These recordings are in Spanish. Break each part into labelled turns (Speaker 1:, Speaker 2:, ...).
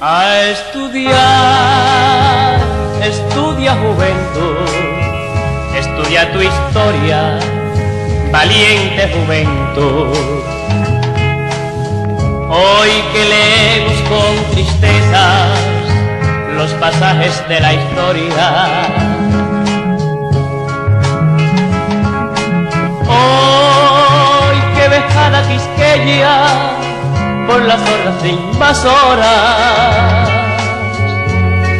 Speaker 1: a estudiar, estudia juventud, estudia tu historia, valiente juventud. Hoy que leemos con tristezas los pasajes de la historia. Hoy que vejada quisqueya por las horas de invasoras.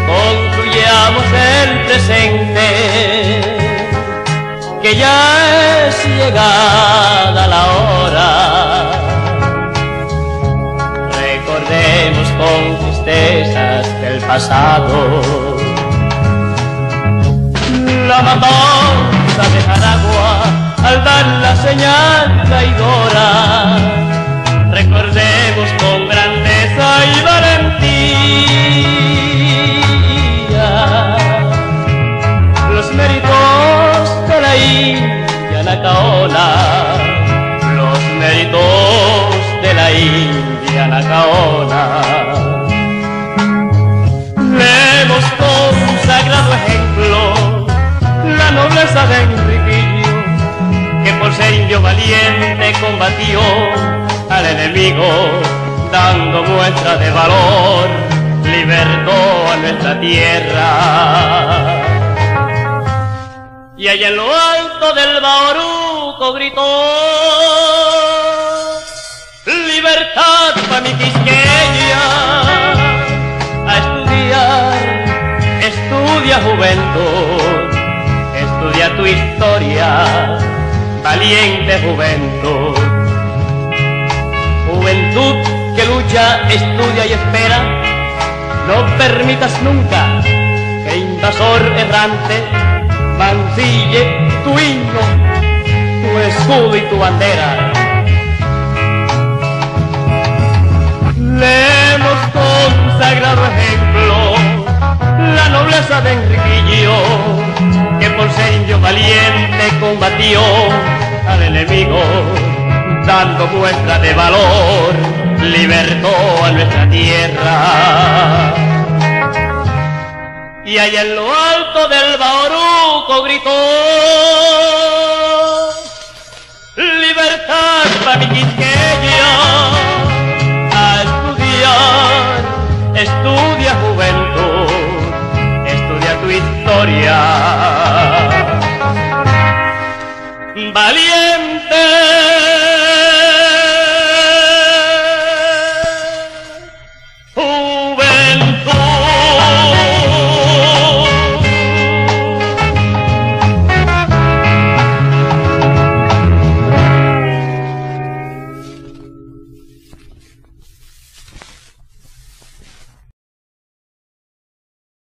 Speaker 1: Concluyamos el presente, que ya es llegada la hora. Recordemos con tristezas del pasado. La matanza de Jaragua Nacaona, los méritos de la India Nacaona. Leemos con sagrado ejemplo la nobleza de Enriquillo, que por ser indio valiente combatió al enemigo, dando muestra de valor, libertó a nuestra tierra. Y en lo alto del Bauruco gritó, libertad para mi quisqueña, a estudiar, estudia juventud, estudia tu historia, valiente juventud juventud que lucha, estudia y espera, no permitas nunca que invasor errante tu himno, tu escudo y tu bandera. Leemos con sagrado ejemplo la nobleza de Enriquillo, que por ser valiente combatió al enemigo dando muestra de valor, libertó a nuestra tierra. Y allá en lo alto del Bauruco gritó, libertad para mi quisqueña, a estudiar, estudia juventud, estudia tu historia. Valiente